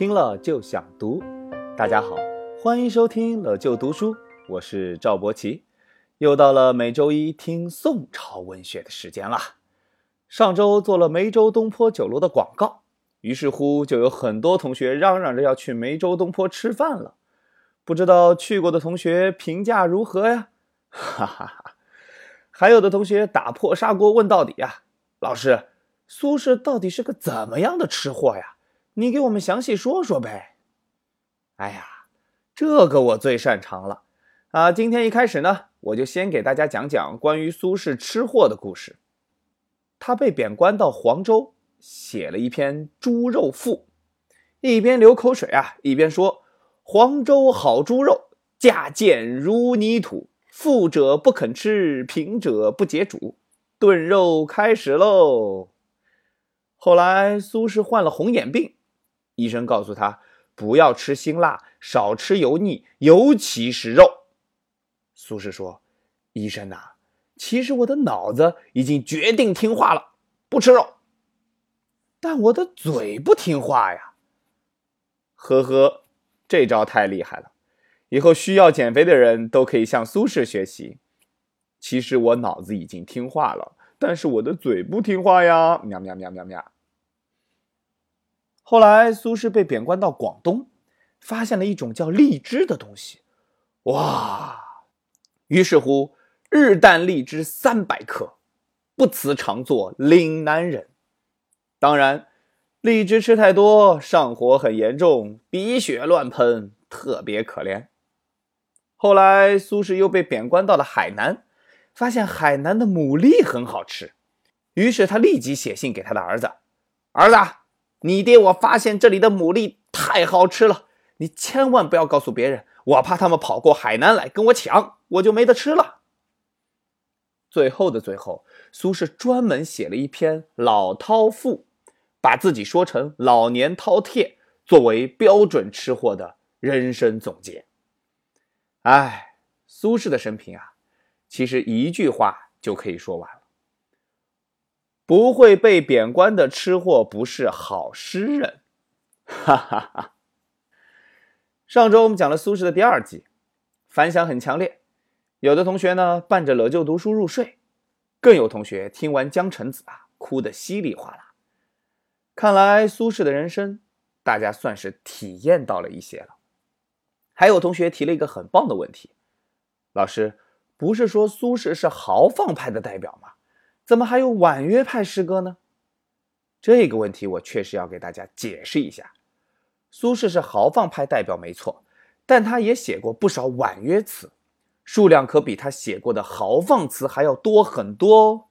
听了就想读。大家好，欢迎收听了就读书，我是赵博奇。又到了每周一听宋朝文学的时间了。上周做了梅州东坡酒楼的广告，于是乎就有很多同学嚷嚷着要去梅州东坡吃饭了。不知道去过的同学评价如何呀？哈哈哈！还有的同学打破砂锅问到底呀，老师，苏轼到底是个怎么样的吃货呀？你给我们详细说说呗。哎呀，这个我最擅长了啊！今天一开始呢，我就先给大家讲讲关于苏轼吃货的故事。他被贬官到黄州，写了一篇《猪肉赋》，一边流口水啊，一边说：“黄州好猪肉，价贱如泥土，富者不肯吃，贫者不解煮。炖肉开始喽。”后来苏轼患了红眼病，医生告诉他不要吃辛辣，少吃油腻，尤其是肉。苏轼说：“医生呐。”其实我的脑子已经决定听话了，不吃肉，但我的嘴不听话呀。呵呵，这招太厉害了，以后需要减肥的人都可以向苏轼学习。其实我脑子已经听话了，但是我的嘴不听话呀，喵喵喵喵喵。后来苏轼被贬官到广东，发现了一种叫荔枝的东西，哇！于是乎。日啖荔枝三百克，不辞常作岭南人。当然，荔枝吃太多，上火很严重，鼻血乱喷，特别可怜。后来，苏轼又被贬官到了海南，发现海南的牡蛎很好吃，于是他立即写信给他的儿子：“儿子，你爹我发现这里的牡蛎太好吃了，你千万不要告诉别人，我怕他们跑过海南来跟我抢，我就没得吃了。”最后的最后，苏轼专门写了一篇《老饕赋》，把自己说成老年饕餮，作为标准吃货的人生总结。哎，苏轼的生平啊，其实一句话就可以说完：不会被贬官的吃货不是好诗人。哈哈哈。上周我们讲了苏轼的第二集，反响很强烈。有的同学呢伴着了就读书入睡，更有同学听完江城子啊哭得稀里哗啦。看来苏轼的人生，大家算是体验到了一些了。还有同学提了一个很棒的问题：老师不是说苏轼是豪放派的代表吗？怎么还有婉约派诗歌呢？这个问题我确实要给大家解释一下。苏轼是豪放派代表没错，但他也写过不少婉约词。数量可比他写过的豪放词还要多很多哦。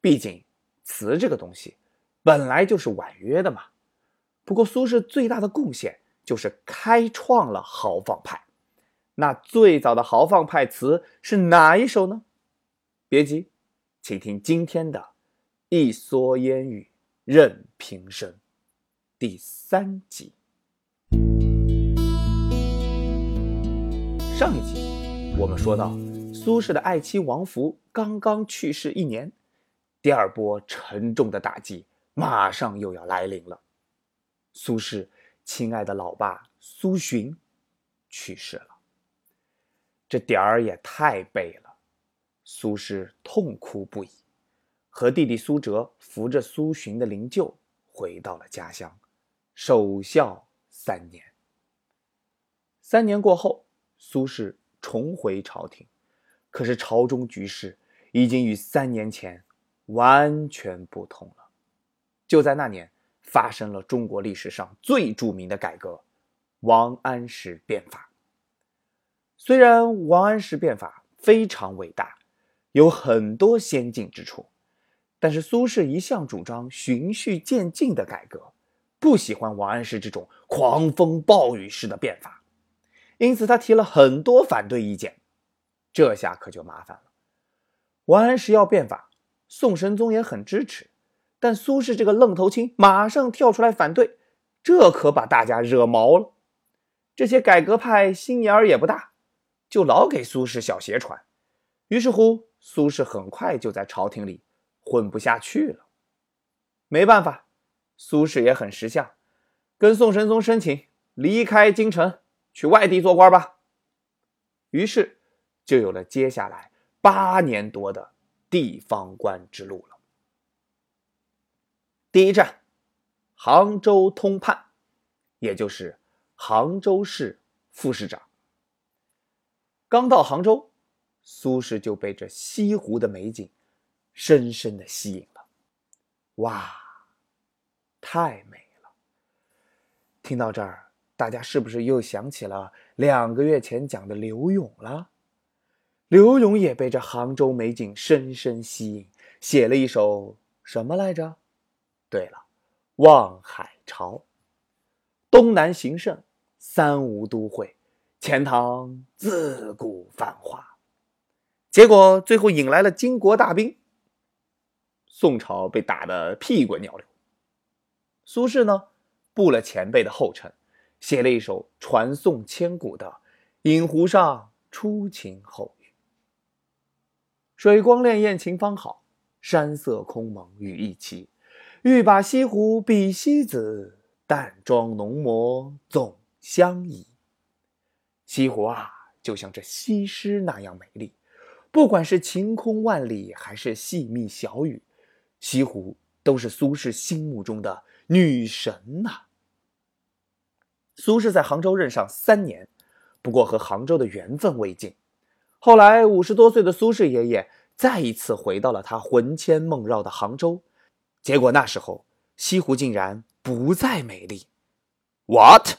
毕竟，词这个东西本来就是婉约的嘛。不过，苏轼最大的贡献就是开创了豪放派。那最早的豪放派词是哪一首呢？别急，请听今天的《一蓑烟雨任平生》第三集。上一集。我们说到，苏轼的爱妻王弗刚刚去世一年，第二波沉重的打击马上又要来临了。苏轼亲爱的老爸苏洵去世了，这点儿也太背了。苏轼痛哭不已，和弟弟苏辙扶着苏洵的灵柩回到了家乡，守孝三年。三年过后，苏轼。重回朝廷，可是朝中局势已经与三年前完全不同了。就在那年，发生了中国历史上最著名的改革——王安石变法。虽然王安石变法非常伟大，有很多先进之处，但是苏轼一向主张循序渐进的改革，不喜欢王安石这种狂风暴雨式的变法。因此，他提了很多反对意见，这下可就麻烦了。王安石要变法，宋神宗也很支持，但苏轼这个愣头青马上跳出来反对，这可把大家惹毛了。这些改革派心眼儿也不大，就老给苏轼小鞋穿。于是乎，苏轼很快就在朝廷里混不下去了。没办法，苏轼也很识相，跟宋神宗申请离开京城，去外地做官吧。于是，就有了接下来八年多的地方官之路了。第一站，杭州通判，也就是杭州市副市长。刚到杭州，苏轼就被这西湖的美景深深的吸引了。哇，太美了！听到这儿，大家是不是又想起了两个月前讲的刘永了？刘永也被这杭州美景深深吸引，写了一首什么来着？对了，《望海潮》。东南形胜，三吴都会，钱塘自古繁华。结果最后引来了金国大兵，宋朝被打得屁滚尿流。苏轼呢？步了前辈的后尘，写了一首传颂千古的《饮湖上初晴后雨》。水光潋滟晴方好，山色空蒙雨亦奇。欲把西湖比西子，淡妆浓抹总相宜。西湖啊，就像这西施那样美丽。不管是晴空万里，还是细密小雨，西湖都是苏轼心目中的。女神呐！苏轼在杭州任上三年，不过和杭州的缘分未尽。后来五十多岁的苏轼爷爷再一次回到了他魂牵梦绕的杭州，结果那时候西湖竟然不再美丽。What？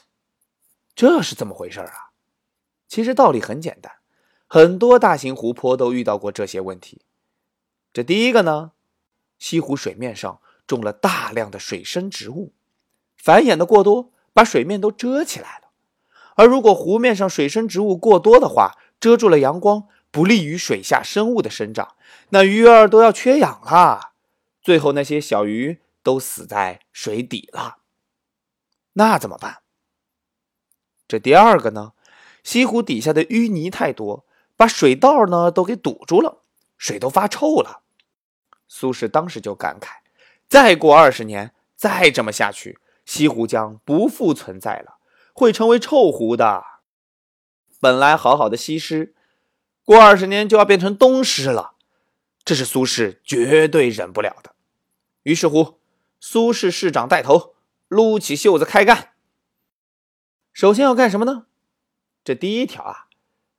这是怎么回事啊？其实道理很简单，很多大型湖泊都遇到过这些问题。这第一个呢，西湖水面上。种了大量的水生植物，繁衍的过多，把水面都遮起来了。而如果湖面上水生植物过多的话，遮住了阳光，不利于水下生物的生长，那鱼儿都要缺氧了。最后那些小鱼都死在水底了。那怎么办？这第二个呢？西湖底下的淤泥太多，把水道呢都给堵住了，水都发臭了。苏轼当时就感慨。再过二十年，再这么下去，西湖将不复存在了，会成为臭湖的。本来好好的西施，过二十年就要变成东施了，这是苏轼绝对忍不了的。于是乎，苏轼市长带头，撸起袖子开干。首先要干什么呢？这第一条啊，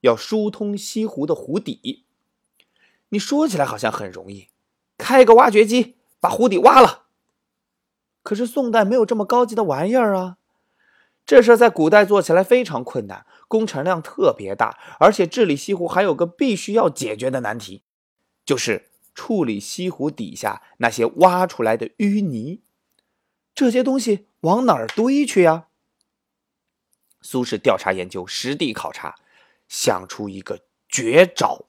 要疏通西湖的湖底。你说起来好像很容易，开个挖掘机。把湖底挖了，可是宋代没有这么高级的玩意儿啊！这事在古代做起来非常困难，工程量特别大，而且治理西湖还有个必须要解决的难题，就是处理西湖底下那些挖出来的淤泥。这些东西往哪儿堆去呀？苏轼调查研究，实地考察，想出一个绝招。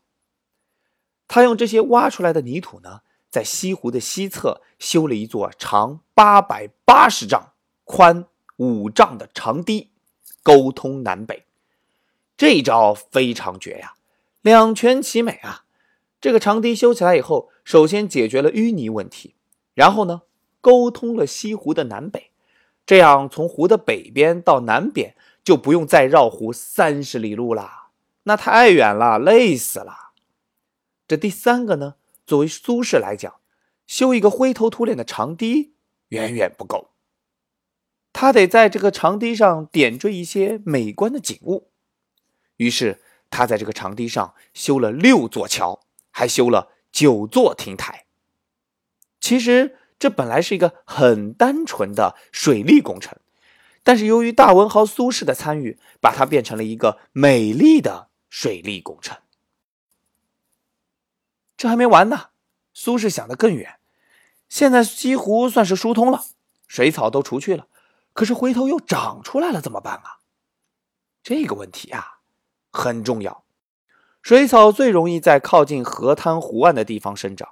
他用这些挖出来的泥土呢？在西湖的西侧修了一座长八百八十丈、宽五丈的长堤，沟通南北。这一招非常绝呀，两全其美啊！这个长堤修起来以后，首先解决了淤泥问题，然后呢，沟通了西湖的南北，这样从湖的北边到南边就不用再绕湖三十里路了，那太远了，累死了。这第三个呢？作为苏轼来讲，修一个灰头土脸的长堤远远不够，他得在这个长堤上点缀一些美观的景物。于是他在这个长堤上修了六座桥，还修了九座亭台。其实这本来是一个很单纯的水利工程，但是由于大文豪苏轼的参与，把它变成了一个美丽的水利工程。这还没完呢，苏轼想得更远。现在西湖算是疏通了，水草都除去了，可是回头又长出来了，怎么办啊？这个问题啊很重要。水草最容易在靠近河滩湖岸的地方生长，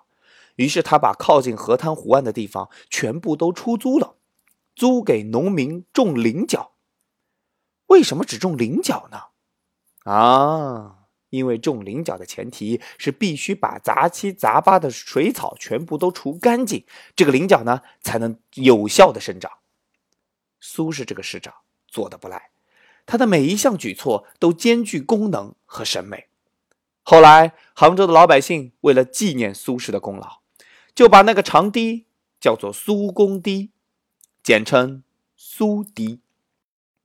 于是他把靠近河滩湖岸的地方全部都出租了，租给农民种菱角。为什么只种菱角呢？啊？因为种菱角的前提是必须把杂七杂八的水草全部都除干净，这个菱角呢才能有效的生长。苏轼这个市长做的不赖，他的每一项举措都兼具功能和审美。后来，杭州的老百姓为了纪念苏轼的功劳，就把那个长堤叫做苏公堤，简称苏堤。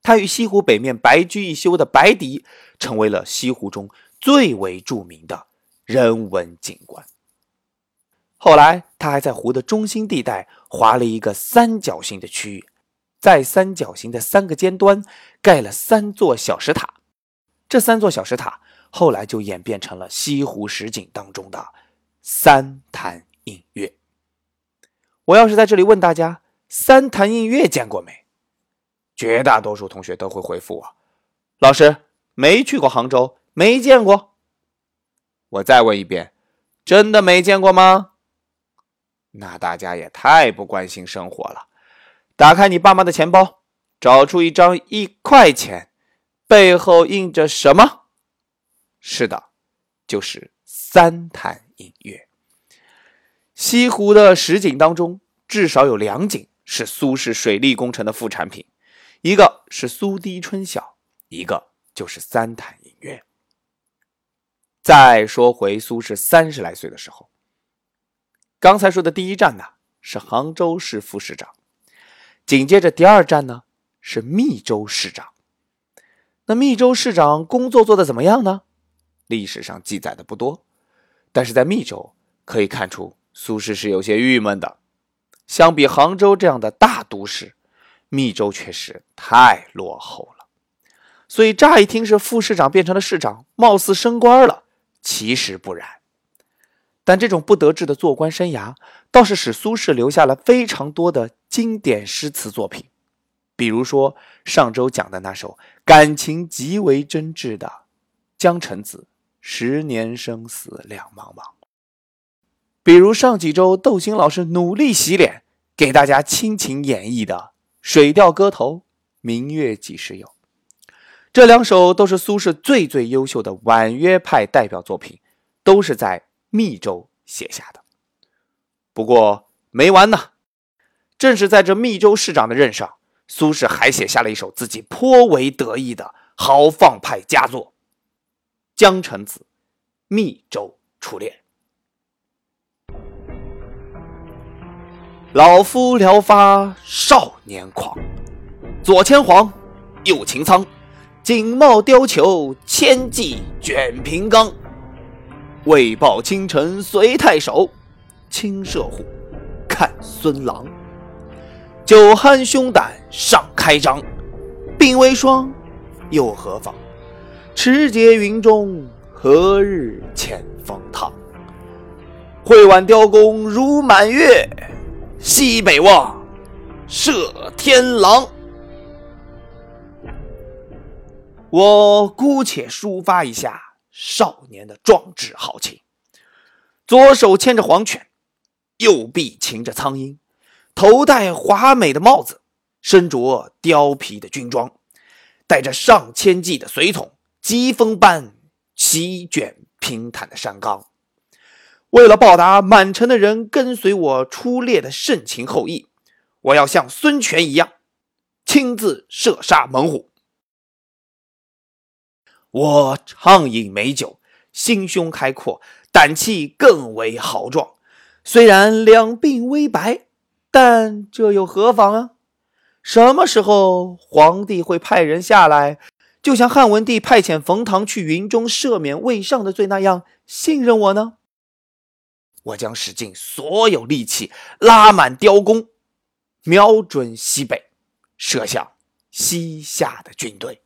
他与西湖北面白居易修的白堤，成为了西湖中最为著名的人文景观。后来，他还在湖的中心地带划了一个三角形的区域，在三角形的三个尖端盖了三座小石塔。这三座小石塔后来就演变成了西湖十景当中的三潭印月。我要是在这里问大家，三潭印月见过没？绝大多数同学都会回复我：“老师，没去过杭州，没见过。”我再问一遍，真的没见过吗？那大家也太不关心生活了。打开你爸妈的钱包，找出一张一块钱，背后印着什么？是的，就是三潭印月。西湖的十景当中，至少有两景是苏轼水利工程的副产品，一个是苏堤春晓，一个就是三潭印月。再说回苏轼三十来岁的时候。刚才说的第一站呢是杭州市副市长，紧接着第二站呢是密州市长。那密州市长工作做得怎么样呢？历史上记载的不多，但是在密州可以看出苏轼是有些郁闷的。相比杭州这样的大都市，密州确实太落后了。所以乍一听是副市长变成了市长，貌似升官了，其实不然。但这种不得志的做官生涯，倒是使苏轼留下了非常多的经典诗词作品，比如说上周讲的那首感情极为真挚的《江城子·十年生死两茫茫》，比如上几周窦鑫老师努力洗脸给大家倾情演绎的《水调歌头·明月几时有》，这两首都是苏轼最最优秀的婉约派代表作品，都是在。密州写下的，不过没完呢。正是在这密州市长的任上，苏轼还写下了一首自己颇为得意的豪放派佳作《江城子·密州初恋》。老夫聊发少年狂，左牵黄，右擎苍，锦帽貂裘，千骑卷平冈。为报倾城随太守，亲射虎，看孙郎。酒酣胸胆尚开张，鬓微霜，又何妨？持节云中，何日遣风堂？会挽雕弓如满月，西北望，射天狼。我姑且抒发一下。少年的壮志豪情，左手牵着黄犬，右臂擎着苍鹰，头戴华美的帽子，身着貂皮的军装，带着上千骑的随从，疾风般席卷平坦的山冈。为了报答满城的人跟随我出猎的盛情厚意，我要像孙权一样，亲自射杀猛虎。我畅饮美酒，心胸开阔，胆气更为豪壮。虽然两鬓微白，但这又何妨啊？什么时候皇帝会派人下来，就像汉文帝派遣冯唐去云中赦免魏尚的罪那样信任我呢？我将使尽所有力气，拉满雕弓，瞄准西北，射向西夏的军队。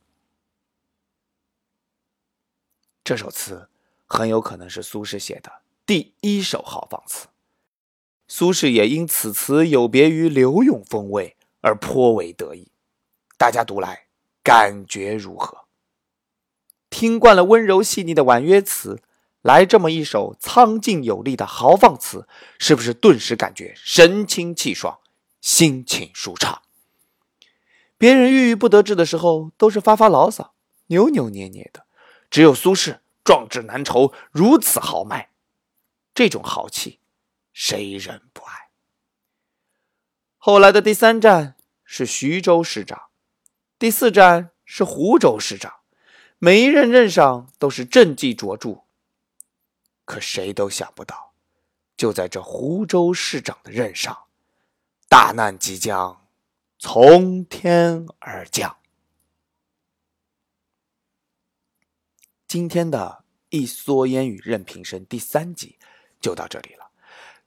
这首词很有可能是苏轼写的第一首豪放词，苏轼也因此词有别于柳永风味而颇为得意。大家读来感觉如何？听惯了温柔细腻的婉约词，来这么一首苍劲有力的豪放词，是不是顿时感觉神清气爽、心情舒畅？别人郁郁不得志的时候，都是发发牢骚、扭扭捏捏的。只有苏轼壮志难酬，如此豪迈，这种豪气，谁人不爱？后来的第三站是徐州市长，第四站是湖州市长，每一任任上都是政绩卓著。可谁都想不到，就在这湖州市长的任上，大难即将从天而降。今天的一蓑烟雨任平生第三集就到这里了，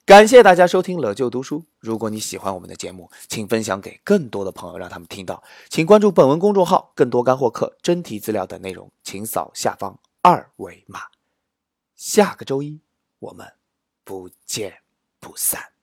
感谢大家收听了就读书。如果你喜欢我们的节目，请分享给更多的朋友，让他们听到。请关注本文公众号，更多干货课、真题资料等内容，请扫下方二维码。下个周一，我们不见不散。